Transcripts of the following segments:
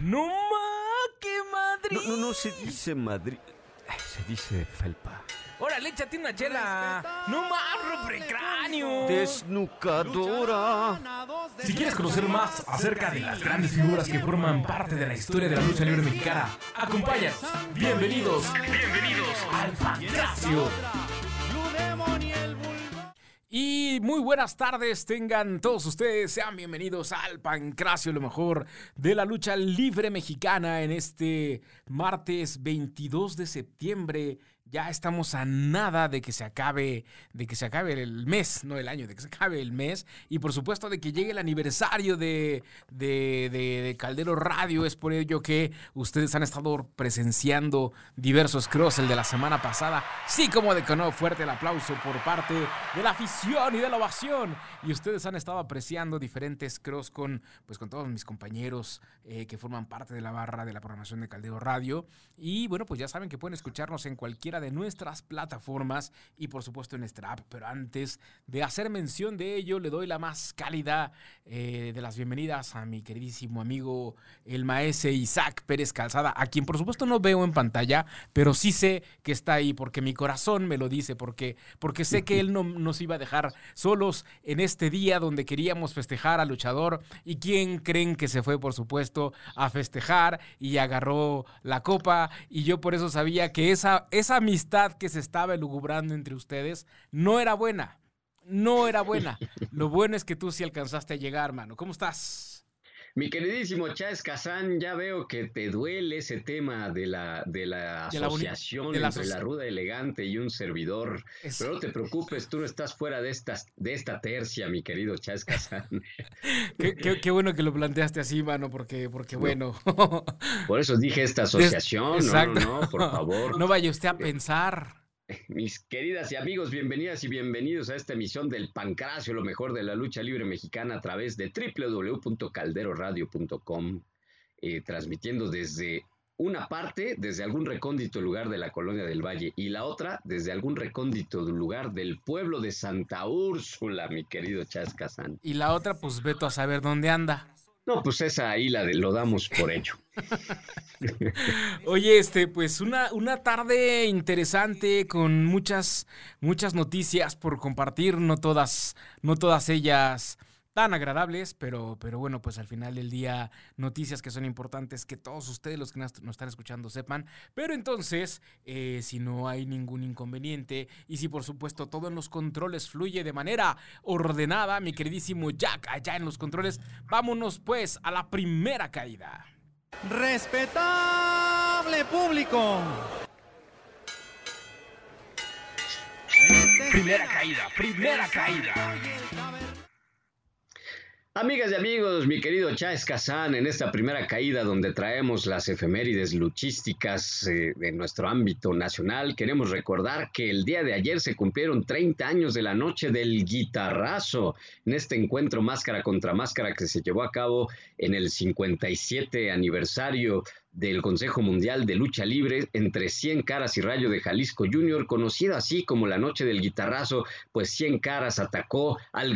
No ma, qué Madrid. No, no, no se dice Madrid. Se dice felpa. Órale, échate una chela. No más, cráneo. Desnucadora. Si quieres conocer más acerca de las grandes figuras que forman parte de la historia de la lucha libre mexicana, acompáñanos. Bienvenidos, bienvenidos al Pancracio. Y muy buenas tardes tengan todos ustedes, sean bienvenidos al Pancracio, lo mejor de la lucha libre mexicana en este martes 22 de septiembre ya estamos a nada de que se acabe, de que se acabe el mes, no el año, de que se acabe el mes. Y por supuesto de que llegue el aniversario de, de, Caldero Radio. Es por ello que ustedes han estado presenciando diversos cross el de la semana pasada. Sí, como de no, fuerte el aplauso por parte de la afición y de la ovación. Y ustedes han estado apreciando diferentes cross con, pues, con todos mis compañeros eh, que forman parte de la barra de la programación de Caldero Radio. Y bueno, pues ya saben que pueden escucharnos en cualquiera de nuestras plataformas y por supuesto en nuestra app. Pero antes de hacer mención de ello, le doy la más cálida eh, de las bienvenidas a mi queridísimo amigo el maese Isaac Pérez Calzada, a quien por supuesto no veo en pantalla, pero sí sé que está ahí porque mi corazón me lo dice, porque, porque sé que él no nos iba a dejar solos en este día donde queríamos festejar al luchador. ¿Y quién creen que se fue, por supuesto, a festejar y agarró la copa? Y yo por eso sabía que esa, esa amistad que se estaba elugubrando entre ustedes no era buena. No era buena. Lo bueno es que tú sí alcanzaste a llegar, mano. ¿Cómo estás? Mi queridísimo Chávez Kazán, ya veo que te duele ese tema de la, de la asociación entre la ruda elegante y un servidor. Pero no te preocupes, tú no estás fuera de, estas, de esta tercia, mi querido Chávez Kazán. qué, bueno que lo planteaste así, mano, porque, porque bueno. Por eso dije esta asociación, no, no, por favor. No vaya usted a pensar. Mis queridas y amigos, bienvenidas y bienvenidos a esta emisión del Pancracio, lo mejor de la lucha libre mexicana a través de www.calderoradio.com, eh, transmitiendo desde una parte, desde algún recóndito lugar de la colonia del Valle, y la otra, desde algún recóndito lugar del pueblo de Santa Úrsula, mi querido Chascazán. Y la otra, pues veto a saber dónde anda. No, pues esa ahí la lo damos por hecho. Oye, este, pues una, una tarde interesante con muchas, muchas noticias por compartir, no todas, no todas ellas tan agradables, pero, pero bueno, pues al final del día, noticias que son importantes que todos ustedes, los que nos, están escuchando, sepan. Pero entonces, eh, si no hay ningún inconveniente y si por supuesto todo en los controles fluye de manera ordenada, mi queridísimo Jack, allá en los controles, vámonos pues a la primera caída. Respetable público. Primera caída, primera caída. Amigas y amigos, mi querido Chávez Kazán, en esta primera caída donde traemos las efemérides luchísticas eh, de nuestro ámbito nacional, queremos recordar que el día de ayer se cumplieron 30 años de la noche del guitarrazo, en este encuentro máscara contra máscara que se llevó a cabo en el 57 aniversario del Consejo Mundial de Lucha Libre entre 100 Caras y Rayo de Jalisco Jr., conocida así como la Noche del Guitarrazo, pues 100 Caras atacó al,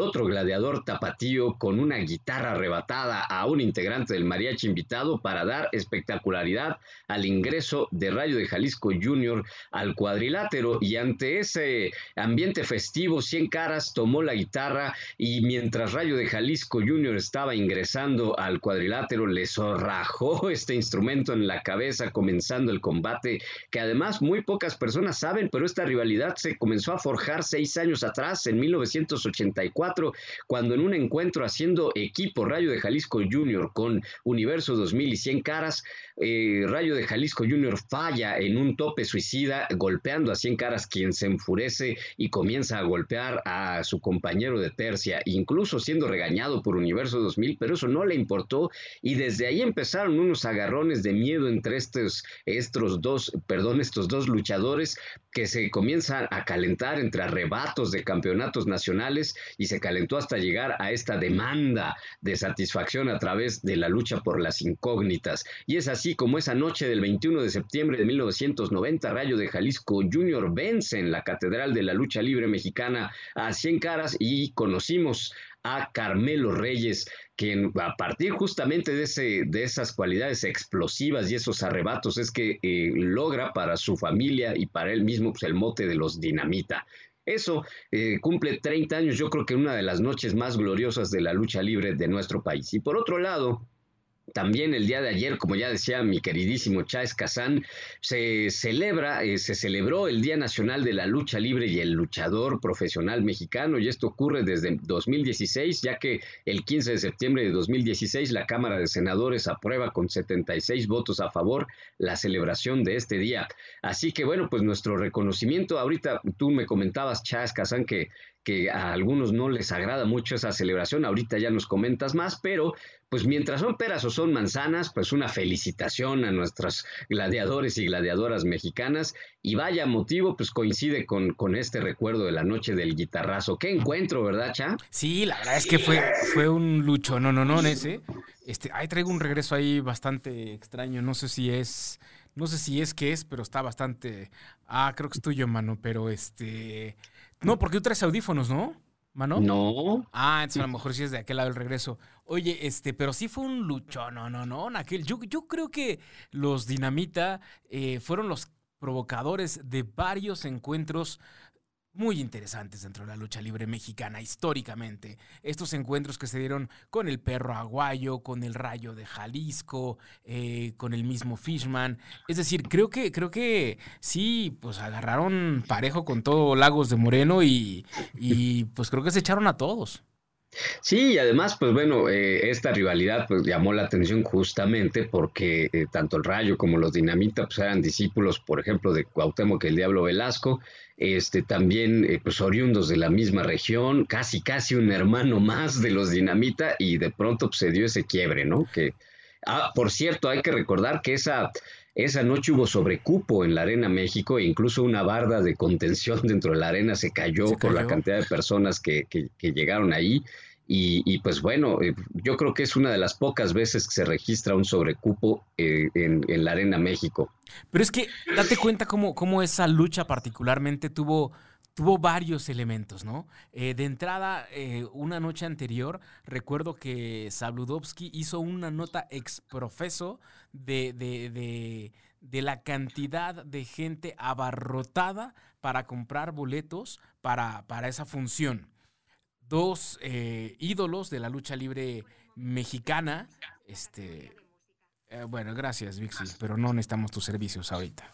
otro gladiador tapatío con una guitarra arrebatada a un integrante del mariachi invitado para dar espectacularidad al ingreso de Rayo de Jalisco Jr. al cuadrilátero y ante ese ambiente festivo, 100 Caras tomó la guitarra y mientras Rayo de Jalisco Jr. estaba ingresando al cuadrilátero le zorrajó este instrumento en la cabeza comenzando el combate, que además muy pocas personas saben, pero esta rivalidad se comenzó a forjar seis años atrás, en 1984, cuando en un encuentro haciendo equipo Rayo de Jalisco Junior con Universo 2000 y 100 caras, eh, Rayo de Jalisco Junior falla en un tope suicida, golpeando a 100 caras, quien se enfurece y comienza a golpear a su compañero de tercia, incluso siendo regañado por Universo 2000, pero eso no le importó y desde ahí empezaron unos agarrones de miedo entre estos, estos dos, perdón, estos dos luchadores que se comienzan a calentar entre arrebatos de campeonatos nacionales y se calentó hasta llegar a esta demanda de satisfacción a través de la lucha por las incógnitas. Y es así como esa noche del 21 de septiembre de 1990, Rayo de Jalisco Junior vence en la Catedral de la Lucha Libre Mexicana a 100 caras y conocimos a Carmelo Reyes, quien a partir justamente de, ese, de esas cualidades explosivas y esos arrebatos es que eh, logra para su familia y para él mismo pues, el mote de los dinamita. Eso eh, cumple 30 años, yo creo que una de las noches más gloriosas de la lucha libre de nuestro país. Y por otro lado, también el día de ayer, como ya decía mi queridísimo Chávez Kazán, se celebra, eh, se celebró el Día Nacional de la Lucha Libre y el Luchador Profesional Mexicano, y esto ocurre desde 2016, ya que el 15 de septiembre de 2016 la Cámara de Senadores aprueba con 76 votos a favor la celebración de este día. Así que bueno, pues nuestro reconocimiento, ahorita tú me comentabas, Chávez Kazán, que que a algunos no les agrada mucho esa celebración, ahorita ya nos comentas más, pero pues mientras son peras o son manzanas, pues una felicitación a nuestros gladiadores y gladiadoras mexicanas y vaya motivo, pues coincide con, con este recuerdo de la noche del guitarrazo. Qué encuentro, ¿verdad, Cha? Sí, la verdad es que fue, fue un lucho, no, no, no, ese. Este, ahí traigo un regreso ahí bastante extraño, no sé si es... No sé si es que es, pero está bastante. Ah, creo que es tuyo, mano. Pero este. No, porque tú traes audífonos, ¿no? Mano. No. Ah, entonces a lo mejor sí es de aquel lado el regreso. Oye, este, pero sí fue un lucho, no, no, no, aquel. Yo, yo creo que los Dinamita eh, fueron los provocadores de varios encuentros muy interesantes dentro de la lucha libre mexicana históricamente. Estos encuentros que se dieron con el perro aguayo, con el rayo de Jalisco, eh, con el mismo Fishman. Es decir, creo que, creo que sí, pues agarraron parejo con todo Lagos de Moreno y, y pues creo que se echaron a todos. Sí, y además, pues bueno, eh, esta rivalidad pues llamó la atención justamente porque eh, tanto el Rayo como los Dinamita pues eran discípulos, por ejemplo, de Cuauhtémoc el Diablo Velasco, este también eh, pues oriundos de la misma región, casi casi un hermano más de los Dinamita y de pronto pues, se dio ese quiebre, ¿no? Que ah, por cierto, hay que recordar que esa esa noche hubo sobrecupo en la Arena México e incluso una barda de contención dentro de la arena se cayó, por la cantidad de personas que, que, llegaron ahí. Y, pues bueno, eh, yo creo que es una de las pocas veces que se registra un sobrecupo eh, en, la Arena México. Pero es que date cuenta cómo, cómo esa lucha particularmente tuvo tuvo varios elementos, ¿no? Eh, de entrada, una noche anterior, recuerdo que Sabludovsky hizo una nota exprofeso de, de, de, la cantidad de gente abarrotada para comprar boletos para, para esa función. Dos eh, ídolos de la lucha libre mexicana. Este, eh, bueno, gracias, Vixi, pero no necesitamos tus servicios ahorita.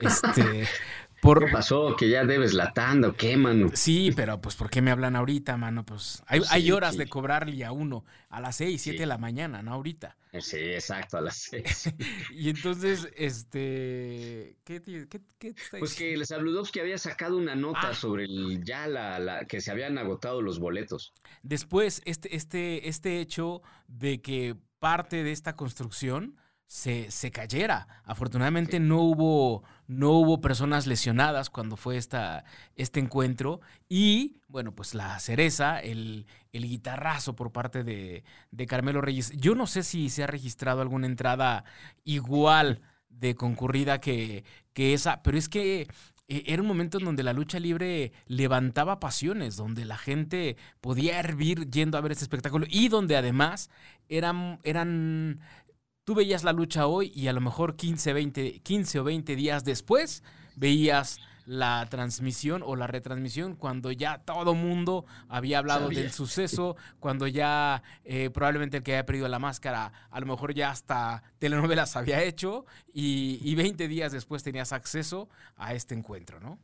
Este, ¿Qué pasó? ¿Que ya debes la tanda o qué, mano? Sí, pero pues ¿por qué me hablan ahorita, mano? Pues hay, hay horas de cobrarle a uno a las seis, siete de la mañana, ¿no? Ahorita. Sí, exacto, a las seis. y entonces, este, ¿qué, qué, qué Pues que les habló que había sacado una nota ah. sobre el, ya la, la, que se habían agotado los boletos. Después, este, este, este hecho de que parte de esta construcción se, se cayera. Afortunadamente no hubo, no hubo personas lesionadas cuando fue esta, este encuentro. Y bueno, pues la cereza, el, el guitarrazo por parte de, de, Carmelo Reyes. Yo no sé si se ha registrado alguna entrada igual de concurrida que, que esa, pero es que eh, era un momento en donde la lucha libre levantaba pasiones, donde la gente podía hervir yendo a ver este espectáculo y donde además eran, eran tú veías la lucha hoy y a lo mejor 15, 20, 15 o 20 días después veías la transmisión o la retransmisión cuando ya todo mundo había hablado del suceso, cuando ya eh, probablemente el que había perdido la máscara a lo mejor ya hasta telenovelas había hecho y, y 20 días después tenías acceso a este encuentro, ¿no?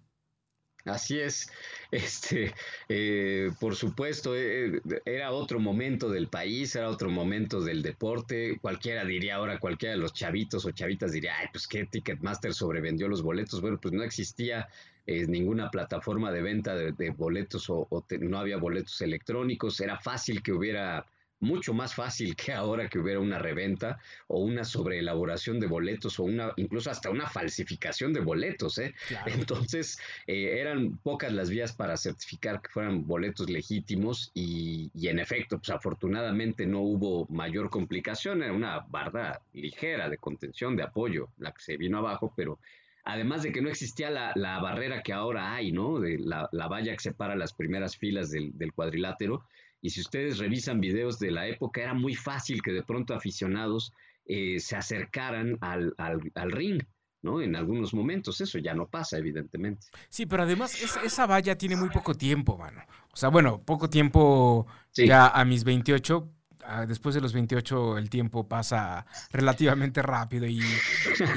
Así es, este, eh, por supuesto, eh, era otro momento del país, era otro momento del deporte. Cualquiera diría ahora, cualquiera de los chavitos o chavitas diría, ay, pues qué Ticketmaster sobrevendió los boletos. Bueno, pues no existía eh, ninguna plataforma de venta de, boletos o, no había boletos electrónicos. Era fácil que hubiera mucho más fácil que ahora que hubiera una reventa o una sobreelaboración de boletos o una incluso hasta una falsificación de boletos. ¿eh? Entonces eh, eran pocas las vías para certificar que fueran boletos legítimos y, y, en efecto, pues afortunadamente no hubo mayor complicación, era una barda ligera de contención, de apoyo, la que se vino abajo, pero además de que no existía la, la barrera que ahora hay, ¿no? De la, la, valla que separa las primeras filas del, del cuadrilátero, Y si ustedes revisan videos de la época, era muy fácil que de pronto aficionados eh, se acercaran al, al, ring. ¿no? En algunos momentos eso ya no pasa, evidentemente. Sí, pero además esa valla tiene muy poco tiempo, mano. O sea, bueno, poco tiempo ya a mis 28, después de los 28 el tiempo pasa relativamente rápido y,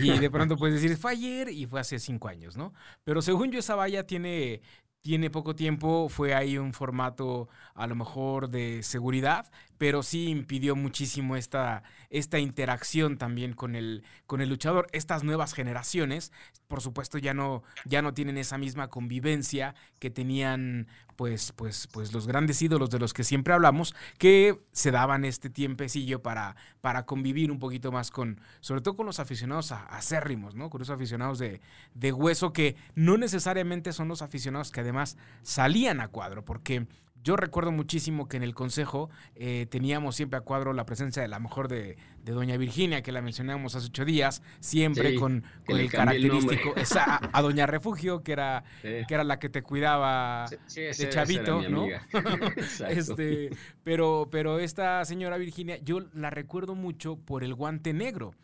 y, de pronto puedes decir, fue ayer y fue hace cinco años, ¿no? Pero según yo esa valla tiene, tiene poco tiempo, fue ahí un formato a lo mejor de seguridad, pero sí impidió muchísimo esta, esta interacción también con el, con el luchador. Estas nuevas generaciones, por supuesto, ya no, ya no tienen esa misma convivencia que tenían pues, pues, pues los grandes ídolos de los que siempre hablamos, que se daban este tiempecillo para, para convivir un poquito más con, sobre todo con los aficionados acérrimos, ¿no? Con los aficionados de, de hueso que no necesariamente son los aficionados que además salían a cuadro, porque yo recuerdo muchísimo que en el consejo eh, teníamos siempre a cuadro la presencia de la mejor de, Doña Virginia, que la mencionamos hace ocho días, siempre con, el característico, a, Doña Refugio, que era, que era la que te cuidaba de chavito, ¿no? este, pero, pero esta señora Virginia, yo la recuerdo mucho por el guante negro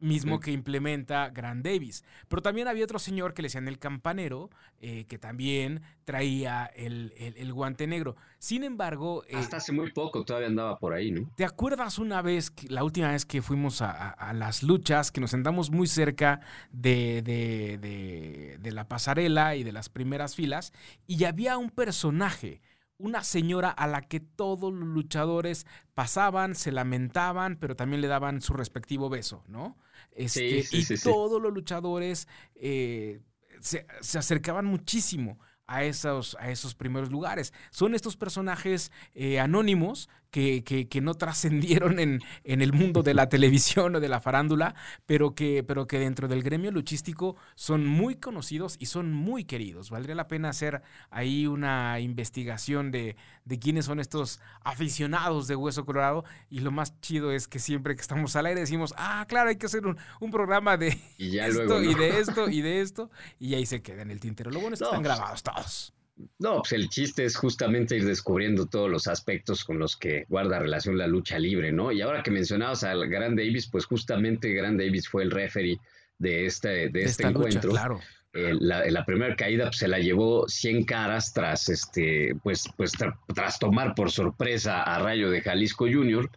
mismo que implementa Grant Davis. Pero también había otro señor que le decían el campanero, eh, que también traía el, guante negro. Sin embargo... Eh, Hasta hace muy poco todavía andaba por ahí, ¿no? ¿Te acuerdas una vez, la última vez que fuimos a, las luchas, que nos sentamos muy cerca de, de, de la pasarela y de las primeras filas, y había un personaje una señora a la que todos los luchadores pasaban, se lamentaban, pero también le daban su respectivo beso, ¿no? Este, y todos los luchadores eh, se, acercaban muchísimo a esos, a esos primeros lugares. Son estos personajes eh, anónimos que, que, no trascendieron en, en, el mundo de la televisión o de la farándula, pero que, pero que dentro del gremio luchístico son muy conocidos y son muy queridos. Valdría la pena hacer ahí una investigación de, de quiénes son estos aficionados de Hueso Colorado. Y lo más chido es que siempre que estamos al aire decimos, ah, claro, hay que hacer un, un programa de esto y de esto y de esto. Y ahí se queda en el tintero. Lo bueno es que están pues, grabados todos. No, pues el chiste es justamente ir descubriendo todos los aspectos con los que guarda relación la lucha libre, ¿no? Y ahora que mencionabas al Gran Davis, pues justamente Gran Davis fue el referee de este, de este encuentro. claro. Eh, la, primera caída pues, se la llevó 100 caras tras este pues pues tras tomar por sorpresa a Rayo de Jalisco Junior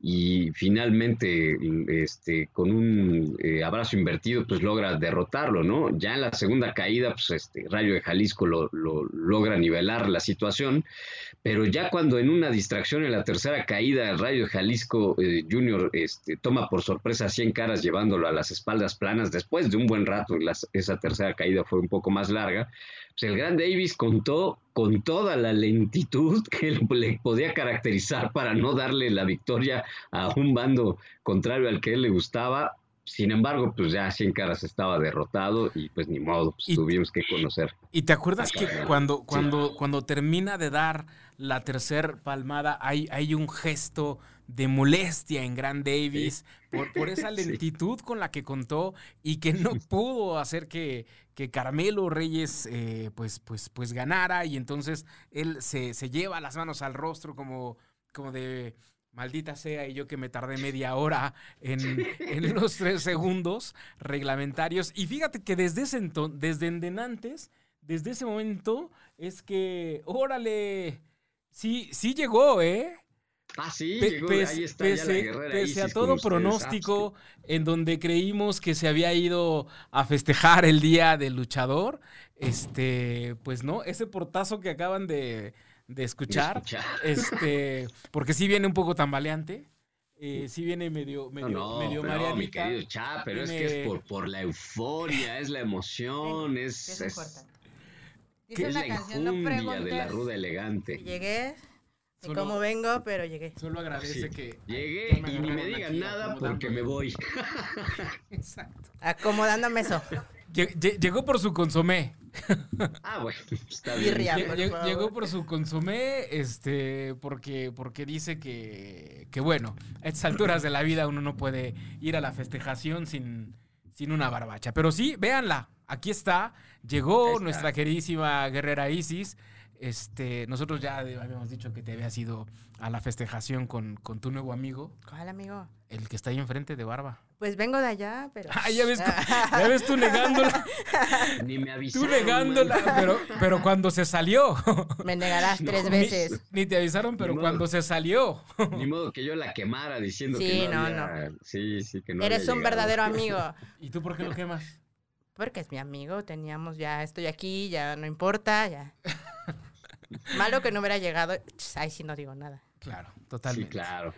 y finalmente este, con un eh, abrazo invertido pues logra derrotarlo, ¿no? Ya en la segunda caída pues este Rayo de Jalisco lo, logra nivelar la situación, pero ya cuando en una distracción en la tercera caída el Rayo de Jalisco eh, Junior este, toma por sorpresa a 100 caras llevándolo a las espaldas planas después de un buen rato, esa tercera caída fue un poco más larga, pues el Gran Davis contó con toda la lentitud que le podía caracterizar para no darle la victoria a un bando contrario al que él le gustaba. Sin embargo, pues ya Cien Caras estaba derrotado y pues ni modo, pues tuvimos que conocer. ¿Y te acuerdas que cuando, cuando, cuando termina de dar la tercer palmada hay, hay un gesto de molestia en Grand Davis por, por, esa lentitud con la que contó y que no pudo hacer que, que Carmelo Reyes eh, pues, pues, pues ganara y entonces él se, lleva las manos al rostro como, como de maldita sea y yo que me tardé media hora en, en los tres segundos reglamentarios y fíjate que desde ese entonces, desde endenantes, desde ese momento es que, órale, sí, sí llegó, ¿eh? Ah, sí, ahí está pese, pese a todo pronóstico en donde creímos que se había ido a festejar el día del luchador, este, pues no, ese portazo que acaban de, escuchar, este, porque sí viene un poco tambaleante. Eh, sí viene medio, medio, no, medio pero, mi querido Cha, pero es que es por, por la euforia, es la emoción, es, es, es, es la, canción, no de la ruda elegante. Llegué, Solo, cómo vengo, pero llegué. Solo agradece que. Llegué y ni me digan nada porque me voy. Exacto. Acomodándome eso. Llegó por su consomé. Ah, bueno, está bien. Llegó, por su consomé, este, porque, porque dice que, que, bueno, a estas alturas de la vida uno no puede ir a la festejación sin, sin una barbacha. Pero sí, véanla, aquí está. Llegó nuestra queridísima guerrera Isis Este, nosotros ya habíamos dicho que te habías ido a la festejación con, con tu nuevo amigo. ¿Cuál amigo? El que está ahí enfrente de Barba. Pues vengo de allá, pero. Ah, ya ves, ya ves tú negándola. Ni me avisaron. Tú negándola, pero, pero cuando se salió. Me negarás tres veces. Ni, te avisaron, pero cuando se salió. Ni modo que yo la quemara diciendo sí, que no, no, había, no. Sí, sí, que no Eres un verdadero amigo. ¿Y tú por qué lo quemas? Porque es mi amigo, teníamos ya, estoy aquí, ya no importa, ya. Malo que no hubiera llegado, ay, sí no digo nada. Claro, totalmente. Sí, claro.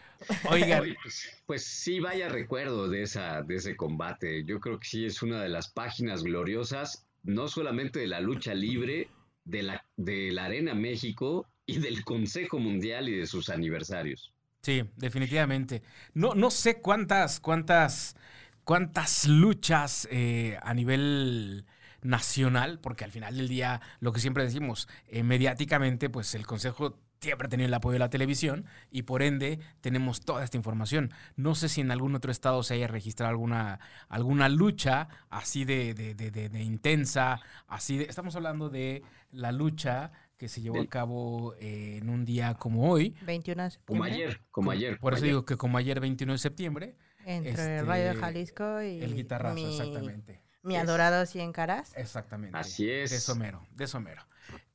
Oigan. Pues, pues, sí, vaya recuerdo de, esa, de ese combate. Yo creo que sí es una de las páginas gloriosas, no solamente de la lucha libre, de la, de la Arena México y del Consejo Mundial y de sus aniversarios. Sí, definitivamente. No, no sé cuántas, cuántas, cuántas luchas eh, a nivel nacional, porque al final del día, lo que siempre decimos, eh, mediáticamente, pues el Consejo siempre ha tenido el apoyo de la televisión y por ende tenemos toda esta información. No sé si en algún otro estado se haya registrado alguna, alguna lucha así de, de, de, de intensa, así de... Estamos hablando de la lucha que se llevó a cabo eh, en un día como hoy. 21 de septiembre. Como ayer, como ayer. Por como eso ayer. digo que como ayer 21 de septiembre. Entre este, el Rayo de Jalisco y El guitarrazo, mi, exactamente. mi adorado Cien Caras. Exactamente. Así es. De somero, de somero.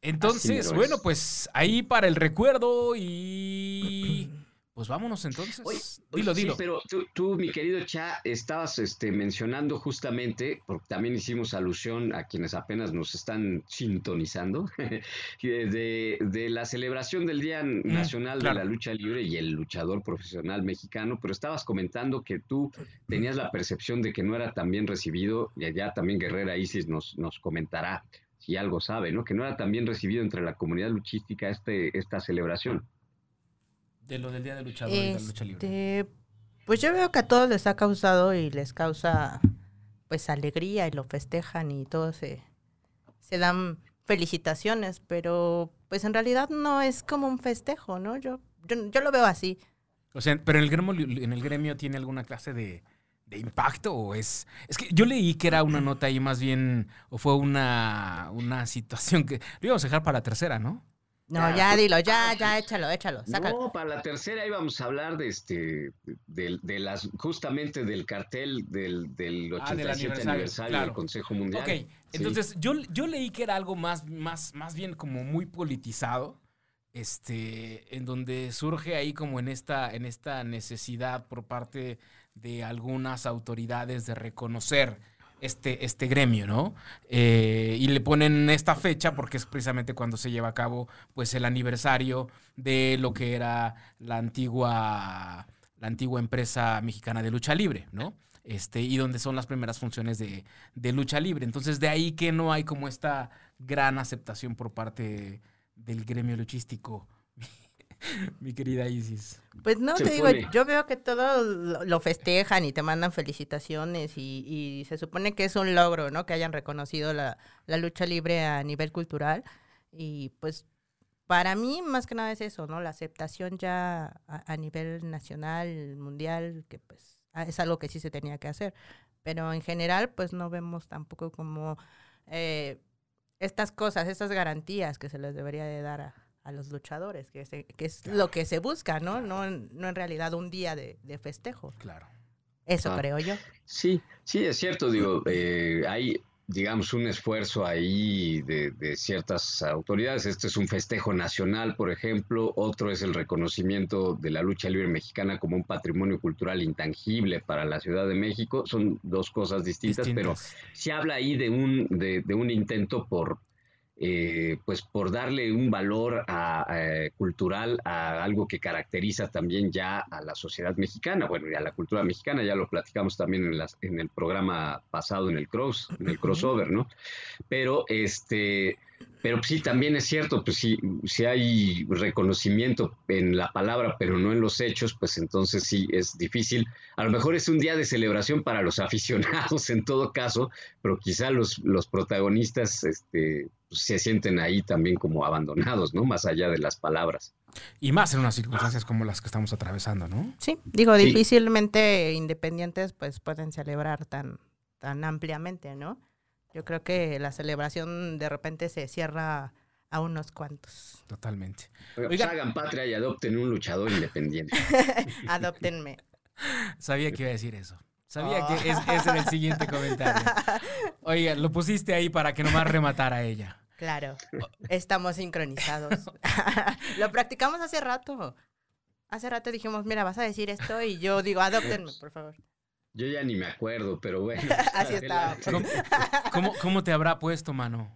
Entonces, bueno, es. pues ahí para el recuerdo y pues vámonos entonces. Oye, dilo, sí, dilo. pero tú, tú, mi querido Cha, estabas este, mencionando justamente, porque también hicimos alusión a quienes apenas nos están sintonizando, de, de la celebración del Día Nacional Mm, claro. de la Lucha Libre y el luchador profesional mexicano, pero estabas comentando que tú tenías la percepción de que no era tan bien recibido, y allá también Guerrera Isis nos, nos comentará si algo sabe, ¿no? Que no era tan bien recibido entre la comunidad luchística este, esta celebración. De lo del Día del Luchador y de la lucha libre. Este, pues yo veo que a todos les ha causado y les causa pues alegría y lo festejan y todos se, se dan felicitaciones, pero pues en realidad no es como un festejo, ¿no? Yo, yo, yo lo veo así. O sea, pero en el gremio, en el gremio tiene alguna clase de, de impacto o es... Es que yo leí que era una nota ahí más bien, o fue una, una situación que... Lo íbamos a dejar para la tercera, ¿no? No, ya pues- dilo, ya, ya, échalo, échalo, sácalo. No, para la tercera íbamos a hablar de este, de, de las, justamente del cartel del, del 87 Ah, del aniversario, aniversario, claro. del Consejo Mundial. Ok, Sí. entonces yo, yo leí que era algo más, más, más bien como muy politizado, este, en donde surge ahí como en esta, en esta necesidad por parte de algunas autoridades de reconocer este, este gremio, ¿no? Eh, y le ponen esta fecha porque es precisamente cuando se lleva a cabo pues el aniversario de lo que era la antigua, la antigua empresa mexicana de lucha libre, ¿no? Este, y donde son las primeras funciones de, de lucha libre. Entonces, de ahí que no hay como esta gran aceptación por parte del gremio luchístico, mi querida Isis. Pues no, Se te digo, pone. yo veo que todos lo, festejan y te mandan felicitaciones y, y se supone que es un logro, ¿no? Que hayan reconocido la, la lucha libre a nivel cultural. Y pues para mí más que nada es eso, ¿no? La aceptación ya a, a nivel nacional, mundial, que pues ah, es algo que sí se tenía que hacer. Pero en general pues no vemos tampoco como eh, estas cosas, estas garantías que se les debería de dar a, a los luchadores, que, se- que es lo que se busca, ¿no? No, en- no en realidad un día de, de festejo. Claro. Eso Ah. creo yo. Sí, sí, es cierto, digo, eh, hay, digamos, un esfuerzo ahí de, de ciertas autoridades. Este es un festejo nacional, por ejemplo, otro es el reconocimiento de la lucha libre mexicana como un patrimonio cultural intangible para la Ciudad de México. Son dos cosas distintas, pero Distintas. se habla ahí de un, de, de un intento por, eh, pues por darle un valor a- eh, cultural a algo que caracteriza también ya a la sociedad mexicana, bueno, y a la cultura mexicana, ya lo platicamos también en, las, en el programa pasado, en el cross, en el crossover, ¿no? Pero este, pero sí, también es cierto, pues sí, si hay reconocimiento en la palabra, pero no en los hechos, pues entonces sí es difícil. A lo mejor es un día de celebración para los aficionados en todo caso, pero quizá los, los protagonistas este, pues, se sienten ahí también como abandonados, ¿no? Más allá de las palabras. Y más en unas circunstancias como las que estamos atravesando, ¿no? Sí, digo, Sí. difícilmente independientes pues pueden celebrar tan, tan ampliamente, ¿no? Yo creo que la celebración de repente se cierra a unos cuantos. Totalmente. Oiga, hagan patria y adopten un luchador independiente. Adóptenme. Sabía que iba a decir eso. Sabía Oh. que es- ese era el siguiente comentario. Oiga, lo pusiste ahí para que nomás rematara a ella. Claro, estamos sincronizados. Lo practicamos hace rato. Hace rato dijimos, mira, vas a decir esto y yo digo, adóptenme, por favor. Yo ya ni me acuerdo, pero bueno. Así está. adelante. ¿Cómo, cómo- cómo te habrá puesto, mano?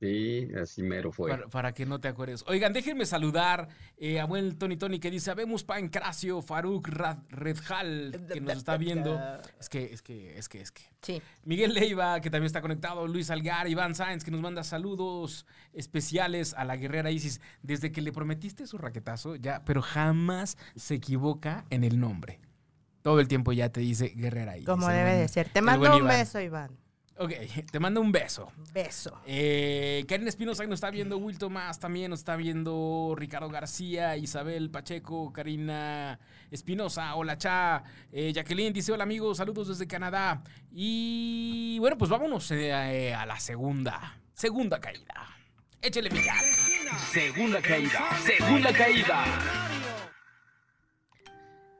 Sí, así mero fue. Para, para que no te acuerdes. Oigan, déjenme saludar eh, a buen Tony Tony que dice, habemos Pancracio, Faruk Redjal, que nos está viendo. Es que, es que, es que, es que. Sí, Miguel Leiva, que también está conectado, Luis Algar, Iván Sáenz, que nos manda saludos especiales a la guerrera Isis. Desde que le prometiste su raquetazo, ya, pero jamás se equivoca en el nombre. Todo el tiempo ya te dice guerrera Isis. como debe buen- de ser. Te mando un Iván. beso, Iván. Ok, te mando un beso. Beso. Eh, Karen Espinosa nos está viendo, Will Tomás también nos está viendo, Ricardo García, Isabel Pacheco, Karina Espinosa, hola cha, Eh, Jacqueline dice hola amigos, saludos desde Canadá. Y bueno, pues vámonos eh, eh, a la segunda, segunda caída. Échele mi. Segunda caída, segunda caída.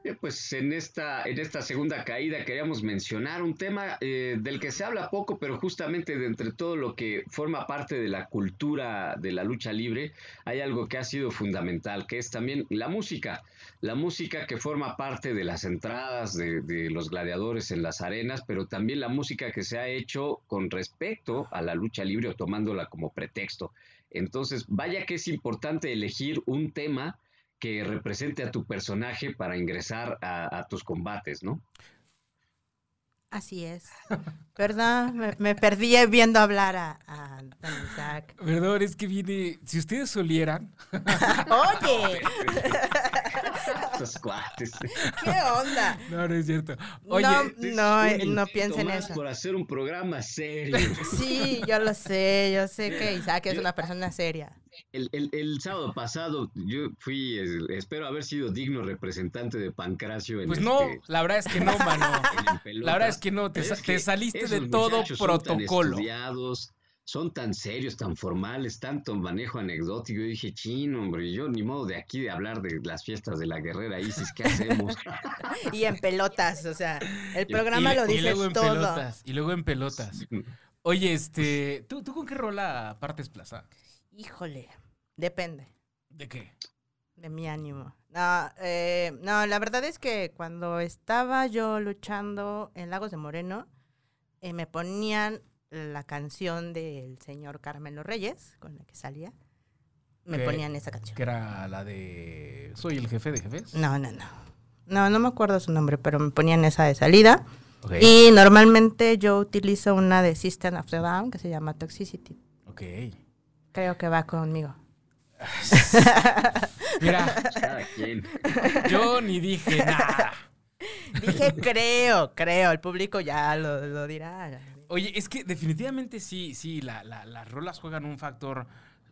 Bien, pues en esta, en esta segunda caída queríamos mencionar un tema eh, del que se habla poco, pero justamente de entre todo lo que forma parte de la cultura de la lucha libre, hay algo que ha sido fundamental, que es también la música. La música que forma parte de las entradas de, de los gladiadores en las arenas, pero también la música que se ha hecho con respecto a la lucha libre o tomándola como pretexto. Entonces, vaya que es importante elegir un tema que represente a tu personaje para ingresar a, a tus combates, ¿no? Así es. ¿Verdad? Me, me perdí viendo hablar a, a Don Isaac. Perdón, es que viene, si ustedes olieran, Oye, Estos cuates. ¿qué onda? no, no es cierto. Oye, no, no, eh, no piensen eso. Por hacer un programa serio. Sí, yo lo sé, yo sé que Isaac es una persona seria. El, el- el sábado pasado yo fui, espero haber sido digno representante de Pancracio en pues no, este- la verdad es que no, mano. La verdad es que no, te, saliste de todo tan protocolo. estudiados, son tan serios, tan formales, tanto manejo anecdótico. Yo dije, chino, hombre, yo ni modo de aquí de hablar de las fiestas de la guerrera Isis, ¿qué hacemos? Y en pelotas, o sea, el programa y, lo y dice luego en todo. pelotas. Y luego en pelotas. Oye, este, ¿tú, tú con qué rola partes plaza? Híjole, depende ¿De qué? de mi ánimo. No, eh, no, la verdad es que cuando estaba yo luchando en Lagos de Moreno, eh, me ponían la canción del señor Carmelo Reyes, con la que salía. Me ¿Qué? ponían esa canción. Que era la de Soy el jefe de jefes. No, no, no. No, no me acuerdo su nombre, pero me ponían esa de salida. Y normalmente yo utilizo una de System of the Down que se llama Toxicity. Ok. Creo que va conmigo. Mira, yo ni dije nada. Dije creo, creo, el público ya lo, lo dirá. Oye, es que definitivamente sí, sí, la- la- las rolas juegan un factor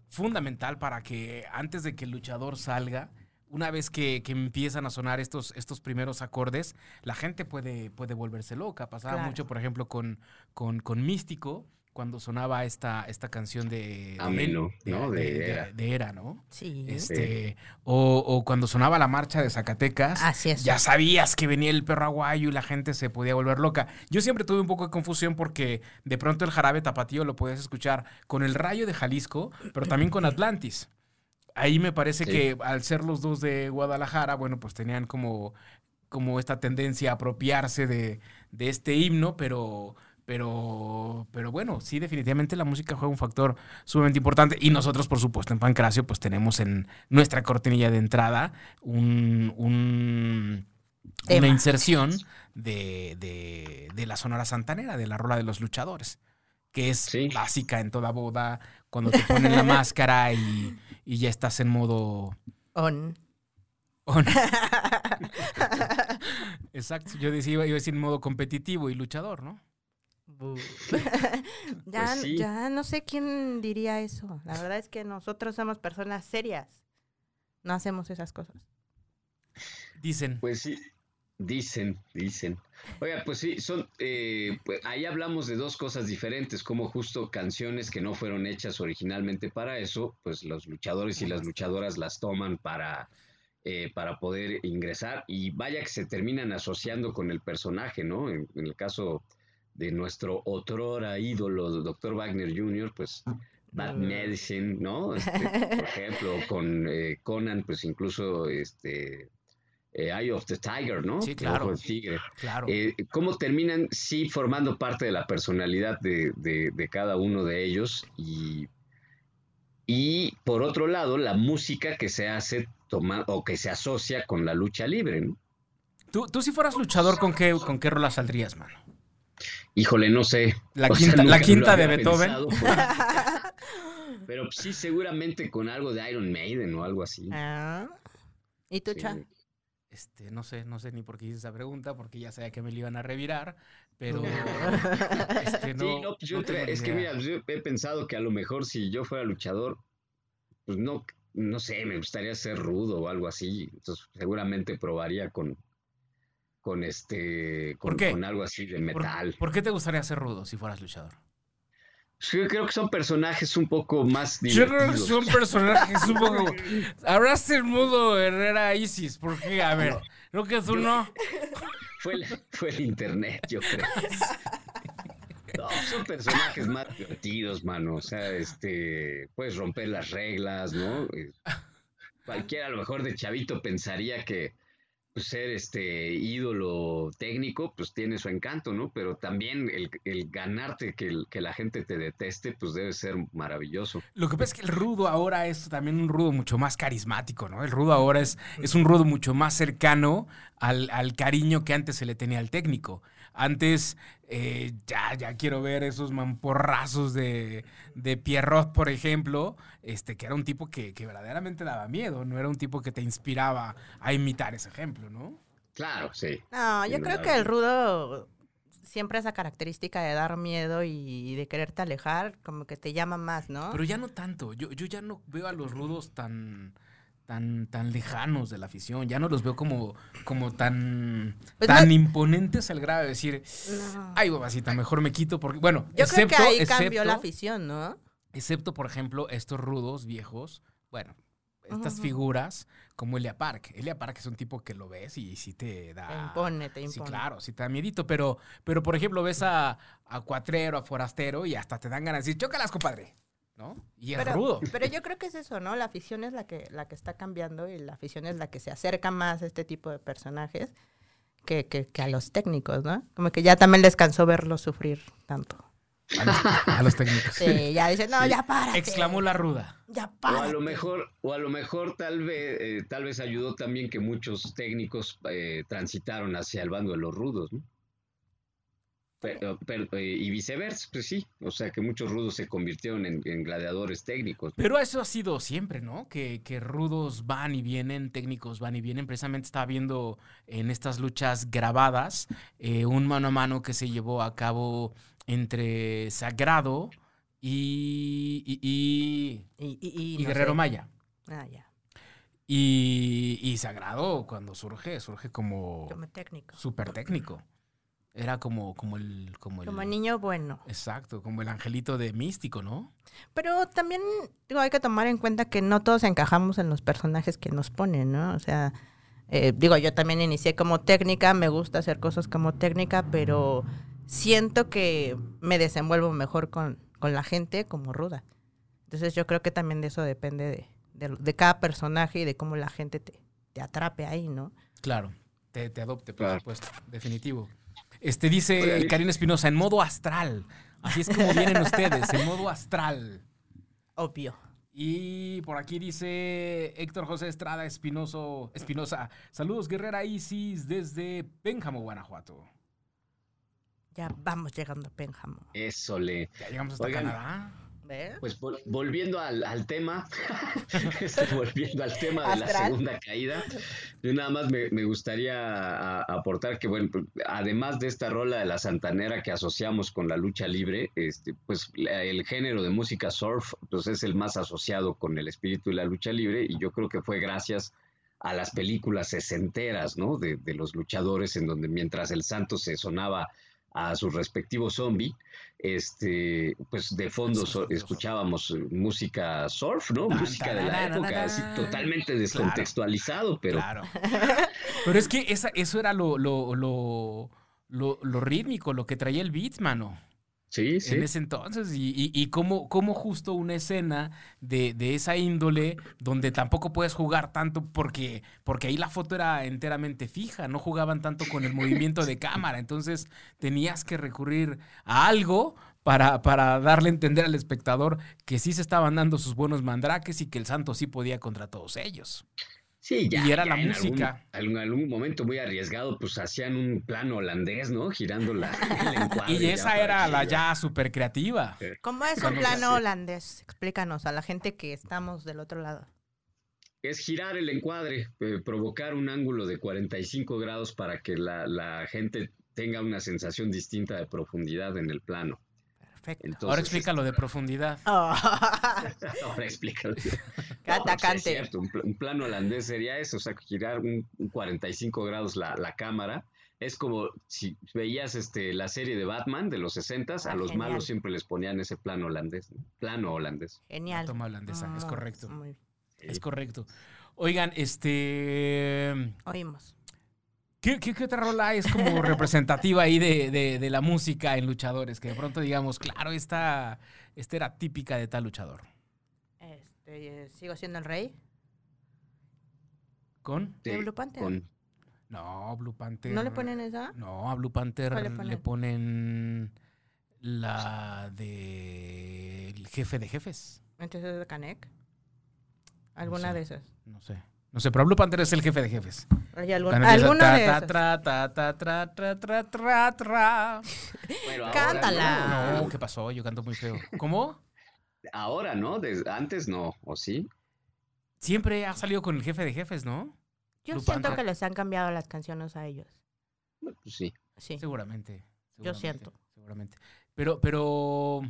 fundamental para que antes de que el luchador salga, una vez que, que empiezan a sonar estos, estos primeros acordes, la gente puede, puede volverse loca. Pasaba Claro. mucho, por ejemplo, con, con, con Místico, cuando sonaba esta, esta canción de... de Ameno, de- ¿no? de- Era. de Era, ¿no? Sí. Este, o, o cuando sonaba la marcha de Zacatecas, Así es. ya sabías que venía el perro aguayo y la gente se podía volver loca. Yo siempre tuve un poco de confusión porque de pronto el jarabe tapatío lo podías escuchar con el rayo de Jalisco, pero también con Atlantis. Ahí me parece Sí. que al ser los dos de Guadalajara, bueno, pues tenían como, como esta tendencia a apropiarse de, de este himno, pero, pero, pero bueno, sí, definitivamente la música juega un factor sumamente importante. Y nosotros, por supuesto, en Pancracio, pues tenemos en nuestra cortinilla de entrada un, un- una inserción de, de- de la Sonora Santanera, de la rola de los luchadores, que es Sí. básica en toda boda, cuando te ponen la máscara y, y ya estás en modo... On. on. Exacto, yo decía, iba a decir modo competitivo y luchador, ¿no? Ya, Pues sí. ya no sé quién diría eso. La verdad es que nosotros somos personas serias. No hacemos esas cosas. Dicen. Pues sí. Dicen, dicen. Oiga, pues sí, son, eh, pues ahí hablamos de dos cosas diferentes, como justo canciones que no fueron hechas originalmente para eso, pues los luchadores y las luchadoras las toman para, eh, para poder ingresar y vaya que se terminan asociando con el personaje, ¿no? En, el caso de nuestro otrora ídolo, Dr. Wagner Jr., pues Bad mm. Medicine, ¿no? Este, por ejemplo, con eh, Conan, pues incluso este eh, Eye of the Tiger, ¿no? Sí, claro. tigre. Claro. Eh, ¿Cómo terminan, sí, formando parte de la personalidad de, cada uno de ellos? Y, y por otro lado, la música que se hace toma, o que se asocia con la lucha libre, ¿no? Tú, tú si fueras luchador, ¿con qué, con qué rola saldrías, mano? Híjole, no sé. La quinta, la quinta de Beethoven. pero sí, seguramente con algo de Iron Maiden o algo así. Ah. ¿Y tú, Cha? Este, no sé, no sé ni por qué hice esa pregunta, porque ya sabía que me lo iban a revirar, pero este, no, pues es que mira, yo he pensado que a lo mejor si yo fuera luchador, pues no, no sé, me gustaría ser rudo o algo así. Entonces seguramente probaría con, con este, con, con algo así de metal. ¿Por qué te gustaría ser rudo si fueras luchador? Yo creo que son personajes un poco más divertidos. Yo creo que son personajes un poco... Hablaste el mudo Herrera Isis, ¿por qué? A ver, ¿no que tú no? Fue el, fue el internet, yo creo. No, son personajes más divertidos, mano. O sea, este, puedes romper las reglas, ¿no? Cualquiera a lo mejor de chavito pensaría que ser este ídolo técnico, pues tiene su encanto, ¿no? Pero también el, ganarte que, que, la gente te deteste, pues debe ser maravilloso. Lo que pasa es que el rudo ahora es también un rudo mucho más carismático, ¿no? El rudo ahora es, es un rudo mucho más cercano al, al cariño que antes se le tenía al técnico. Antes, eh, ya, ya quiero ver esos mamporrazos de, de Pierrot, por ejemplo, este, que era un tipo que, verdaderamente daba miedo, no era un tipo que te inspiraba a imitar ese ejemplo, ¿no? Claro, sí. No, yo creo que el rudo siempre esa característica de dar miedo y de quererte alejar, como que te llama más, ¿no? Pero ya no tanto. Yo, yo ya no veo a los rudos tan tan, tan lejanos de la afición. Ya no los veo como, como tan, pues tan imponentes al grado de decir, ay, babacita, mejor me quito porque, bueno, yo creo que ahí cambió la afición, ¿no? Excepto, por ejemplo, estos rudos viejos, bueno, estas figuras como Elia Park. Elia Park es un tipo que lo ves y sí te da. Te impone, te impone. Sí, claro, sí te da miedito, pero, pero por ejemplo, ves a, a Cuatrero, a Forastero y hasta te dan ganas de decir, chócalas, compadre. ¿No? Y es rudo. Pero yo creo que es eso, ¿no? La afición es la que, la que está cambiando y la afición es la que se acerca más a este tipo de personajes que, que, a los técnicos, ¿no? Como que ya también les cansó verlos sufrir tanto. A los, técnicos. Sí, ya dicen, no, ya para. Exclamó la ruda. Ya para. O a lo mejor, o a lo mejor tal vez, eh, tal vez ayudó también que muchos técnicos eh, transitaron hacia el bando de los rudos, ¿no? Pero, eh, y viceversa, pues sí. O sea que muchos rudos se convirtieron en, gladiadores técnicos. Pero eso ha sido siempre, ¿no? Que, que, rudos van y vienen, técnicos van y vienen. Precisamente estaba viendo en estas luchas grabadas eh, un mano a mano que se llevó a cabo entre Sagrado y, y, y, Guerrero Maya. Ah, ya. Y, Sagrado cuando surge, surge como... Como técnico. Súper técnico. Era como, como el... Como, el, niño bueno. Exacto, como el angelito de místico, ¿no? Pero también digo, hay que tomar en cuenta que no todos encajamos en los personajes que nos ponen, ¿no? O sea, eh, digo, yo también inicié como técnica, me gusta hacer cosas como técnica, pero siento que me desenvuelvo mejor con, con la gente como ruda. Entonces yo creo que también de eso depende de, de, cada personaje y de cómo la gente te, te atrape ahí, ¿no? Claro, te, te adopte, por supuesto, definitivo. Este dice Karina Espinosa, en modo astral. Así es como vienen ustedes, en modo astral. Obvio. Y por aquí dice Héctor José Estrada Espinoso, Espinosa. Saludos, Guerrera Isis, desde Pénjamo, Guanajuato. Ya vamos llegando a Pénjamo. Eso le. Ya llegamos hasta Canadá. Pues volviendo al, tema, este, volviendo al tema de la segunda caída, yo nada más me, gustaría aportar que, bueno, pues, además de esta rola de la santanera que asociamos con la lucha libre, este, pues el género de música surf, pues es el más asociado con el espíritu de la lucha libre y yo creo que fue gracias a las películas sesenteras, ¿no? De, de los luchadores, en donde mientras el santo se sonaba a su respectivo zombie, este, pues de fondo so- escuchábamos eh, música surf, ¿no? Música de la época, así totalmente descontextualizado, pero Claro. Pero es que esa, eso era lo, lo, lo, lo, lo rítmico, lo que traía el beat, mano. Sí, sí. En ese entonces, y, y, y cómo, cómo justo una escena de, de esa índole, donde tampoco puedes jugar tanto, porque, porque ahí la foto era enteramente fija, no jugaban tanto con el movimiento de cámara, entonces tenías que recurrir a algo para, para darle a entender al espectador que sí se estaban dando sus buenos mandraques y que el santo sí podía contra todos ellos. Sí, ya. Y era ya la en música. Algún, en algún momento muy arriesgado, pues hacían un plano holandés, ¿no? Girando la, el encuadre Y esa era la ya- ya súper creativa. ¿Cómo es un Cuando- plano holandés? Explícanos a la gente que estamos del otro lado. Es girar el encuadre, eh, provocar un ángulo de 45 grados para que la, la gente tenga una sensación distinta de profundidad en el plano. Perfecto. Entonces, Ahora explica lo de profundidad. Oh, Ahora explícalo. qué No, pues, atacante. es cierto, un, un plano holandés sería eso, o sea, girar un, un 45 grados la, la cámara. Es como si veías este, la serie de Batman de los 60 Ah, a los genial. malos siempre les ponían ese plano holandés. ¿no? Plano holandés. Genial. toma holandesa, es Muy- correcto. muy- Es correcto. Oigan, este. Oímos. ¿Qué, qué, qué otra rola es como representativa ahí de, de- de la música en luchadores? Que de pronto digamos, claro, esta, esta era típica de tal luchador. Este, ¿Sigo siendo el rey? ¿Con? ¿De Sí, Blue Panther? con- No, Blue Panther. ¿No le ponen esa? No, a Blue Panther ¿Cuál le le ponen? la de el jefe de jefes. Entonces es de Canek. ¿Alguna sé. de esas? No sé. No sé, pero Blue Panther es el jefe de jefes. ¿Hay ¿Alguna ta, de ta, esas? tra, ta, ta, tra, tra, tra, tra, tra. Bueno, ahora Cántala. no. No, ¿qué pasó? Yo canto muy feo. ¿Cómo? Ahora no, antes no, ¿o sí? Siempre ha salido con el jefe de jefes, ¿no? Yo Blue siento Panther. que les han cambiado las canciones a ellos. Pues sí. Sí. Seguramente. Yo siento. Seguramente. Pero, pero.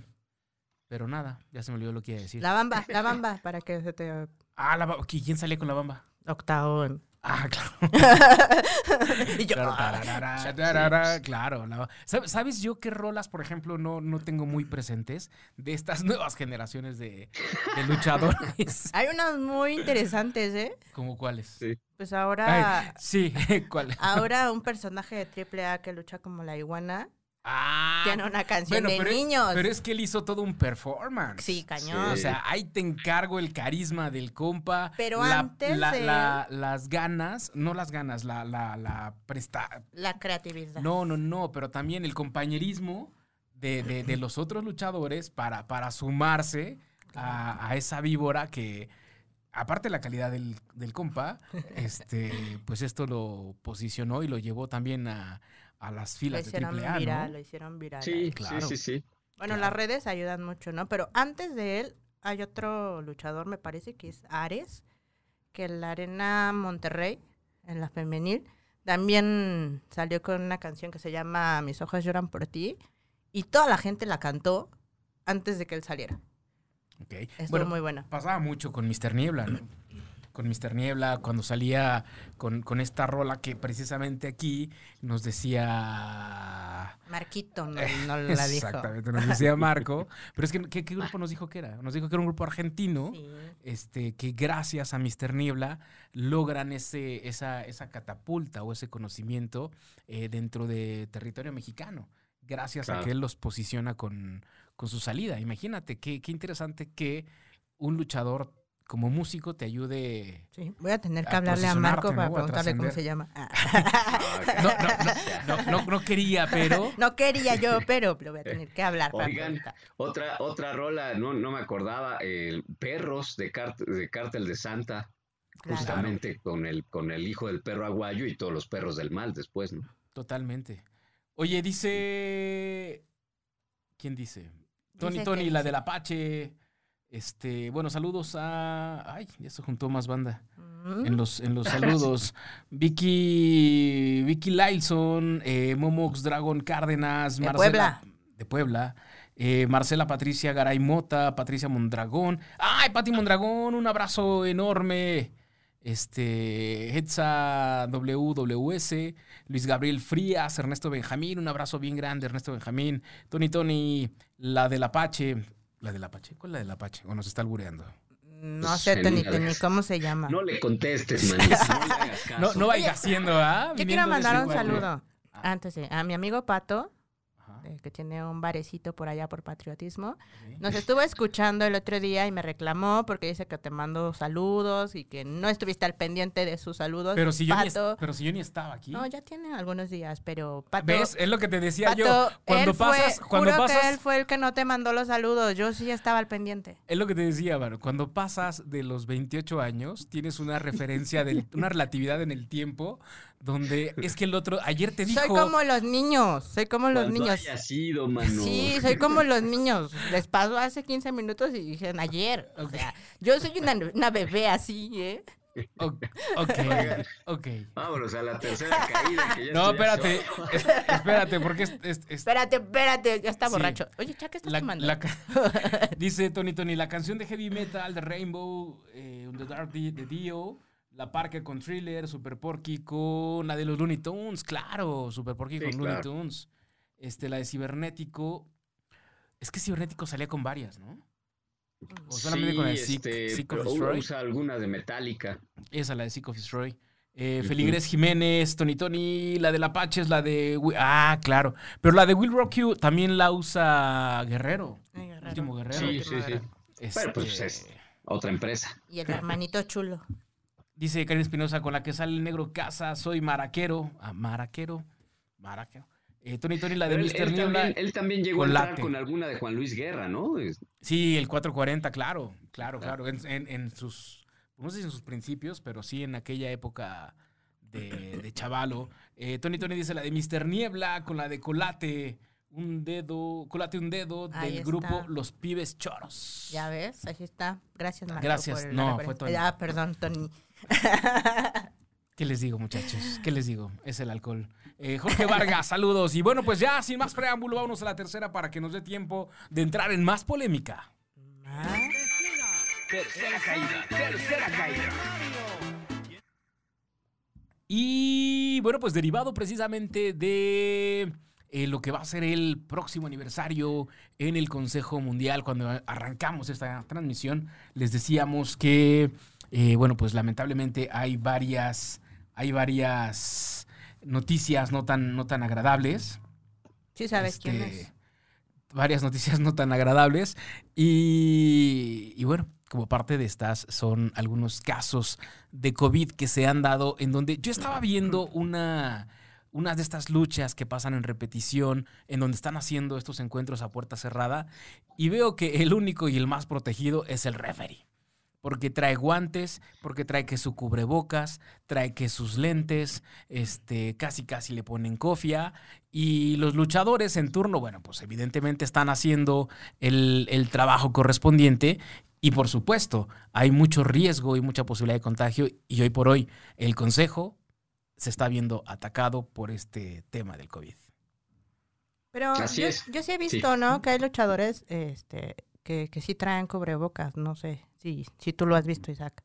Pero nada, ya se me olvidó lo que iba a decir. La bamba, la bamba, para que se te... Ah, la bamba. ¿Quién salía con la bamba? Octavo. Ah, claro. y yo, Claro, ah, tararara, tararara, claro. la- ¿Sab- ¿Sabes yo qué rolas, por ejemplo, no, no tengo muy presentes de estas nuevas generaciones de, de luchadores? Hay unas muy interesantes, ¿eh? ¿Cómo cuáles? Sí. Pues ahora... Ay, sí, ¿cuál? Ahora un personaje de AAA que lucha como la iguana Ah, tiene una canción bueno, de pero, niños. pero es que él hizo todo un performance. Sí, cañón. O sea, ahí te encargo el carisma del compa. Pero la- antes la- de la- las ganas, no las ganas, la, la, la presta. La creatividad. No, no, no, pero también el compañerismo de, de- de los otros luchadores para, para sumarse a, a esa víbora que, aparte de la calidad del, del compa, este, pues esto lo posicionó y lo llevó también a, a las Lo filas de hicieron ¿no? viral, lo hicieron viral. Sí, claro. sí, sí, sí. Bueno, claro. las redes ayudan mucho, ¿no? Pero antes de él hay otro luchador, me parece que es Ares, que en la Arena Monterrey, en la femenil, también salió con una canción que se llama Mis ojos lloran por ti y toda la gente la cantó antes de que él saliera. Ok. Estuvo Bueno, muy buena. pasaba mucho con Mr. Niebla, ¿no? Con Mr. Niebla, cuando salía con, con esta rola que precisamente aquí nos decía... Marquito no, no la dijo. Exactamente, nos decía Marco. Pero es que, ¿qué, qué grupo nos dijo que era? Nos dijo que era un grupo argentino, Sí. este, que gracias a Mr. Niebla logran ese, esa, esa catapulta o ese conocimiento eh, dentro de territorio mexicano. Gracias a que él los posiciona con, con su salida. Imagínate, qué, qué interesante que un luchador como músico te ayude Sí, voy a tener que A hablarle a Marco ¿no? para preguntarle cómo se llama. No, no, no, no, no, no quería, pero. No quería yo, pero lo voy a tener que hablar para Oigan, preguntar. Otra, otra rola, no, no me acordaba, el Perros de, Cart- de Cártel de Santa, Claro. justamente con el, con el hijo del perro aguayo y todos los perros del mal después, ¿no? Totalmente. Oye, dice. ¿Quién dice? Tony, Dice Tony, la dice. del Apache. Este, bueno, saludos a. Ay, ya se juntó más banda. Mm. En los, en los saludos. Vicky. Vicky Lilson, eh, Momox Dragon Cárdenas, De Puebla. De Puebla. eh, Marcela Patricia Garay Mota, Patricia Mondragón. ¡Ay, Pati Mondragón! Un abrazo enorme. este, Hetza WWS, Luis Gabriel Frías, Ernesto Benjamín, un abrazo bien grande, Ernesto Benjamín, Tony Tony, la del Apache, la del Apache, ¿cuál es la del Apache? ¿O nos está albureando? No sé, Tony Tony, ¿cómo se llama? No le contestes, manito, no. No, no vaya haciendo, ¿ah? Yo quiero mandar un saludo. Ah. Antes de, a mi amigo Pato, eh, que tiene un barecito por allá por patriotismo. Nos estuvo escuchando el otro día y me reclamó porque dice que te mando saludos y que no estuviste al pendiente de sus saludos. Pero si, yo ni, pero si yo ni estaba aquí. No, ya tiene algunos días, pero Pato. ¿Ves? Es lo que te decía yo. Pato, Cuando él pasas, fue, cuando juro pasas, que él fue el que no te mandó los saludos. Yo sí estaba al pendiente. es lo que te decía, Varo. Cuando pasas de los 28 años, tienes una referencia, de una relatividad en el tiempo, donde es que el otro, ayer te dijo... Soy como los niños, soy como los niños. haya sido, mano. Sí, soy como los niños. Les pasó hace 15 minutos y dijeron ayer. O sea, yo soy una, una bebé así, ¿eh? O- Ok, ok. Vámonos a la tercera caída. Que ya No, espérate, es- espérate, porque es, es- es- Espérate, espérate, ya está Sí. borracho. Oye, ¿ya qué estás la- tomando? la dice Tony Tony, la canción de heavy metal de Rainbow, eh, The Dark de Dio, la Parker con Thriller, Super Porky con la de los Looney Tunes, claro, Super Porky Sí, con Looney. Tunes. Este, la de Cibernético. Es que Cibernético salía con varias, ¿no? O solamente con el Sick, este, of pero Destroy. usa alguna de Metallica. Esa, la de Sick of Destroy. Eh. Feligres Jiménez, Tony Tony, la del Apache es la de... Ah, claro. Pero la de Will Rock You también la usa Guerrero. Ay, Guerrero. Último Guerrero. Sí, sí, sí. Bueno, pues Este, es otra empresa. Y el hermanito chulo. Dice Karen Espinosa, con la que sale el negro casa, soy maraquero. Ah, maraquero. Maraquero. Eh, Tony Tony, la de Pero él, Mr. él también, él también llegó a con entrar late. con alguna de Juan Luis Guerra, ¿no? Sí, el 440, claro, claro, claro. En, en- en sus, no sé si en sus principios, pero sí en aquella época de, de chavalo. Eh, Tony Tony dice la de Mr. Niebla con la de Colate, un dedo, Colate un dedo Ahí del está. grupo Los Pibes Choros. Ya ves, ahí está. Gracias, Marco. Gracias. por No, fue Tony. Ah, perdón, Tony. ¿Qué les digo, muchachos? ¿Qué les digo? Es el alcohol. Eh, Jorge Vargas, saludos. Y bueno, pues ya, sin más preámbulo, vámonos a la tercera para que nos dé tiempo de entrar en más polémica. Ah, Tercera caída, tercera caída. Y bueno, pues derivado precisamente de eh, lo que va a ser el próximo aniversario en el Consejo Mundial, cuando arrancamos esta transmisión, les decíamos que, eh, bueno, pues lamentablemente hay varias, hay varias noticias no tan, no tan agradables. sí sabes quién Este, es. Varias noticias no tan agradables. Y, y bueno, como parte de estas son algunos casos de COVID que se han dado en donde yo estaba viendo una, una de estas luchas que pasan en repetición, en donde están haciendo estos encuentros a puerta cerrada, y veo que el único y el más protegido es el referee. Porque trae guantes, porque trae que su cubrebocas, trae que sus lentes, este, casi casi le ponen cofia. Y los luchadores en turno, bueno, pues evidentemente están haciendo el, el trabajo correspondiente. Y por supuesto, hay mucho riesgo y mucha posibilidad de contagio. Y hoy por hoy, el Consejo se está viendo atacado por este tema del COVID. Pero Así yo, es. yo sí he visto, ¿no? Que hay luchadores este, que, que sí traen cubrebocas. No sé si, si tú lo has visto, Isaac.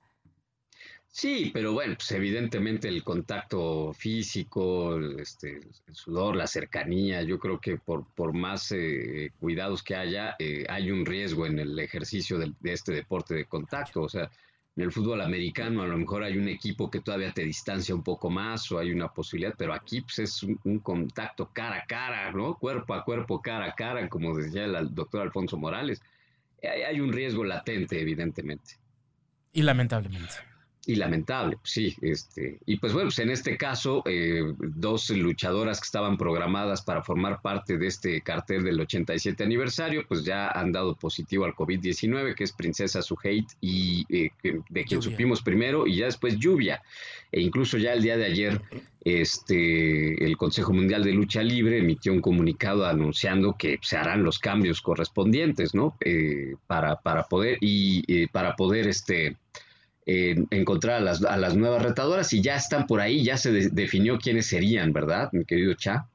Sí, pero bueno, pues evidentemente el contacto físico, este, el sudor, la cercanía, yo creo que por, por más eh, cuidados que haya, eh, hay un riesgo en el ejercicio de este deporte de contacto. O sea, en el fútbol americano a lo mejor hay un equipo que todavía te distancia un poco más o hay una posibilidad, pero aquí pues, es un, contacto cara a cara, ¿no? Cuerpo a cuerpo, cara a cara, como decía el doctor Alfonso Morales. Hay, un riesgo latente, evidentemente. Y lamentablemente. Y lamentable, sí. Este, y pues bueno, pues en este caso, eh, dos luchadoras que estaban programadas para formar parte de este cartel del 87 aniversario, pues ya han dado positivo al COVID-19, que es Princesa Suheit y eh, de quien Lluvia. supimos primero, y ya después Lluvia. E incluso ya el día de ayer, este, el Consejo Mundial de Lucha Libre emitió un comunicado anunciando que se harán los cambios correspondientes, ¿no? Eh, para, para poder, y eh, para poder, este, eh, encontrar a las, a las nuevas retadoras y ya están por ahí, ya se de- definió quiénes serían, ¿verdad, mi querido Cha?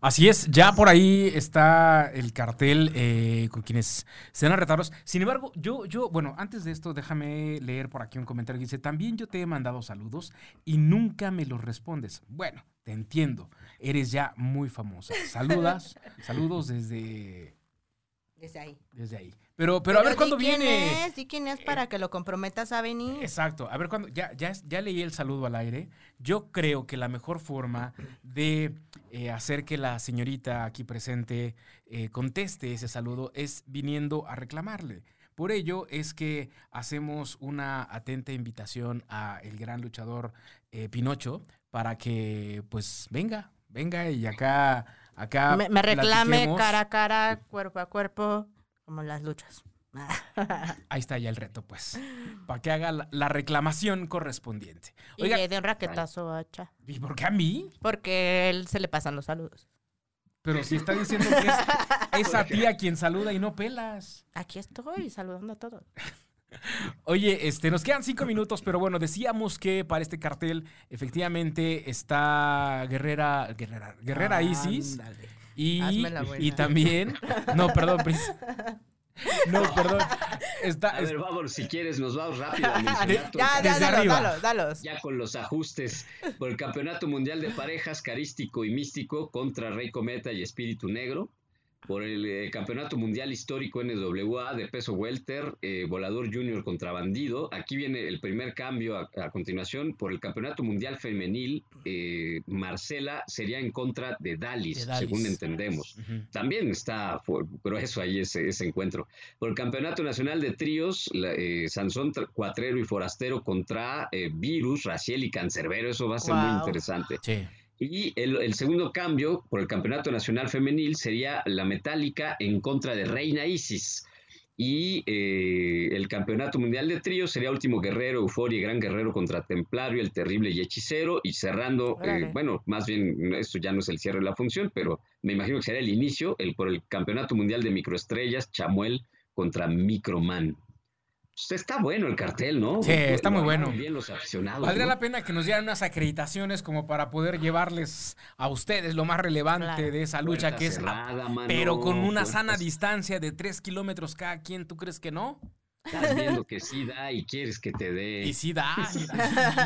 Así es, ya por ahí está el cartel eh, con quienes serán retados. Sin embargo, yo, yo, bueno, antes de esto, déjame leer por aquí un comentario que dice: También yo te he mandado saludos y nunca me los respondes. Bueno, te entiendo, eres ya muy famosa. Saludas, saludos desde. Desde ahí. Desde ahí. Pero, pero, a ver cuándo viene. Es, di quién es para que lo comprometas a venir. Exacto. A ver cuándo. Ya, ya, ya leí el saludo al aire. Yo creo que la mejor forma de eh, hacer que la señorita aquí presente eh, conteste ese saludo es viniendo a reclamarle. Por ello es que hacemos una atenta invitación a el gran luchador eh, Pinocho para que pues venga, venga y acá acá me, me reclame cara a cara, cuerpo a cuerpo, como las luchas. Ahí está ya el reto, pues, para que haga la, la reclamación correspondiente. y Oiga, le de un raquetazo a Cha. ¿y por qué a mí? Porque él se le pasan los saludos. Pero si está diciendo que es, es a ti a quien saluda y no pelas. Aquí estoy saludando a todos. Oye, este, nos quedan cinco minutos, pero bueno, decíamos que para este cartel efectivamente está Guerrera, Guerrera, Guerrera Isis y, y también, no, perdón, Pris. No, perdón. Está, A ver, vamos, si quieres, nos vamos rápido a Ya, ya, Desde dalos, arriba. dalos, dalos. ya con los ajustes por el Campeonato Mundial de Parejas Carístico y Místico contra Rey Cometa y Espíritu Negro, por el eh, Campeonato Mundial Histórico NWA de peso welter, eh, Volador Junior contra Bandido. Aquí viene el primer cambio a, a continuación. Por el Campeonato Mundial Femenil, eh, Marcela sería en contra de Dalis, De Dalis. según entendemos. También está grueso ahí ese, ese encuentro. Por el Campeonato Nacional de Tríos, la- eh, Sansón Cuatrero y Forastero contra Virus, Raciel y Cancerbero. Eso va a ser muy interesante. Sí. Y el, el segundo cambio por el Campeonato Nacional Femenil sería la Metálica en contra de Reina Isis. Y eh, el Campeonato Mundial de Tríos sería Último Guerrero, Euforia y Gran Guerrero contra Templario, El Terrible y Hechicero. Y cerrando, eh, bueno, más bien, esto ya no es el cierre de la función, pero me imagino que sería el inicio, el por el Campeonato Mundial de Microestrellas, Chamuel contra Microman. Pues está bueno el cartel, ¿no? Sí, está muy bueno. Bien los aficionados. Valdría ¿no? la pena que nos dieran unas acreditaciones como para poder llevarles a ustedes lo más relevante Claro. de esa lucha Puerta que es cerrada, mano, pero con una sana distancia de tres kilómetros cada quien, ¿tú crees que no? Estás viendo que sí da y quieres que te dé. Y sí da,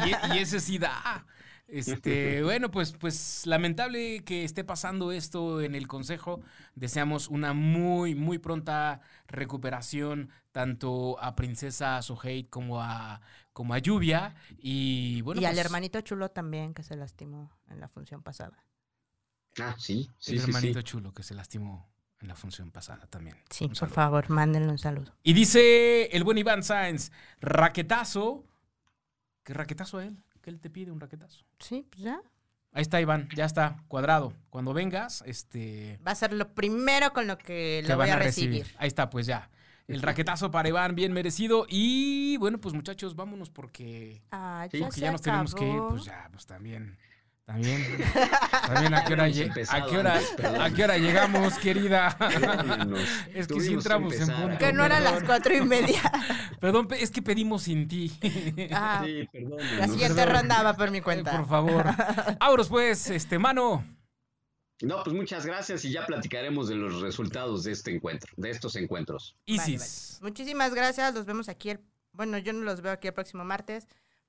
y, y ese sí da. Este, bueno, pues, pues lamentable que esté pasando esto en el Consejo. Deseamos una muy, muy pronta recuperación tanto a Princesa Soheit como a, como a Lluvia. Y bueno, y al pues, hermanito chulo también, que se lastimó en la función pasada. Ah, sí, sí, el sí, hermanito sí. chulo que se lastimó en la función pasada también. Sí, por favor, mándenle un saludo. Y dice el buen Iván Sáenz, raquetazo. ¿Qué raquetazo a él? ¿Qué él te pide un raquetazo? Sí, pues ya. Ahí está, Iván, ya está, cuadrado. Cuando vengas, este. Va a ser lo primero con lo que te lo voy van a recibir. Ahí está, pues ya. El raquetazo para Iván, bien merecido. Y bueno, pues muchachos, vámonos porque, Ah, Sí, ya porque se ya nos tenemos que ir. Pues ya, pues también. También. También a qué hora, a qué hora, a qué hora llegamos, querida. Es que sí Tuvimos entramos en punto. Que no eran las cuatro y media. Perdón, pe- es que pedimos sin ti. Ah, Sí, perdón. la siguiente perdón. ronda va por mi cuenta. Por favor. Auros, pues, este, mano. No, pues muchas gracias y ya platicaremos de los resultados de este encuentro, de estos encuentros. Vale, Isis. vale. Muchísimas gracias. Los vemos aquí. el- Bueno, yo no los veo aquí el próximo martes,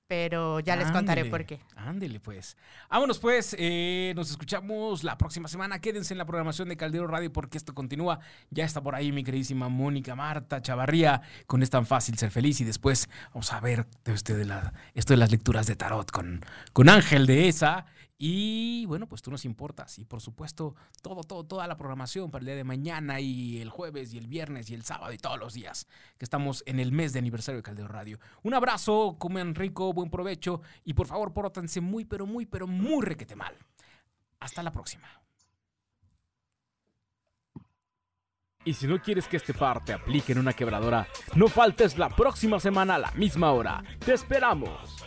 pero ya les contaré por qué. Ándele, pues. Vámonos, pues. eh, nos escuchamos la próxima semana. Quédense en la programación de Caldero Radio porque esto continúa. Ya está por ahí mi queridísima Mónica Marta Chavarría con Es tan fácil ser feliz. Y después vamos a ver de este de la, esto de las lecturas de tarot con, con Ángel de esa. Y bueno, pues tú nos importas. Y por supuesto, todo, todo, toda la programación para el día de mañana y el jueves y el viernes y el sábado y todos los días que estamos en el mes de aniversario de Caldero Radio. Un abrazo, comen rico, buen provecho y por favor, pórtense muy, pero muy, pero muy requete mal. Hasta la próxima. Y si no quieres que este par te aplique en una quebradora, no faltes la próxima semana a la misma hora. ¡Te esperamos!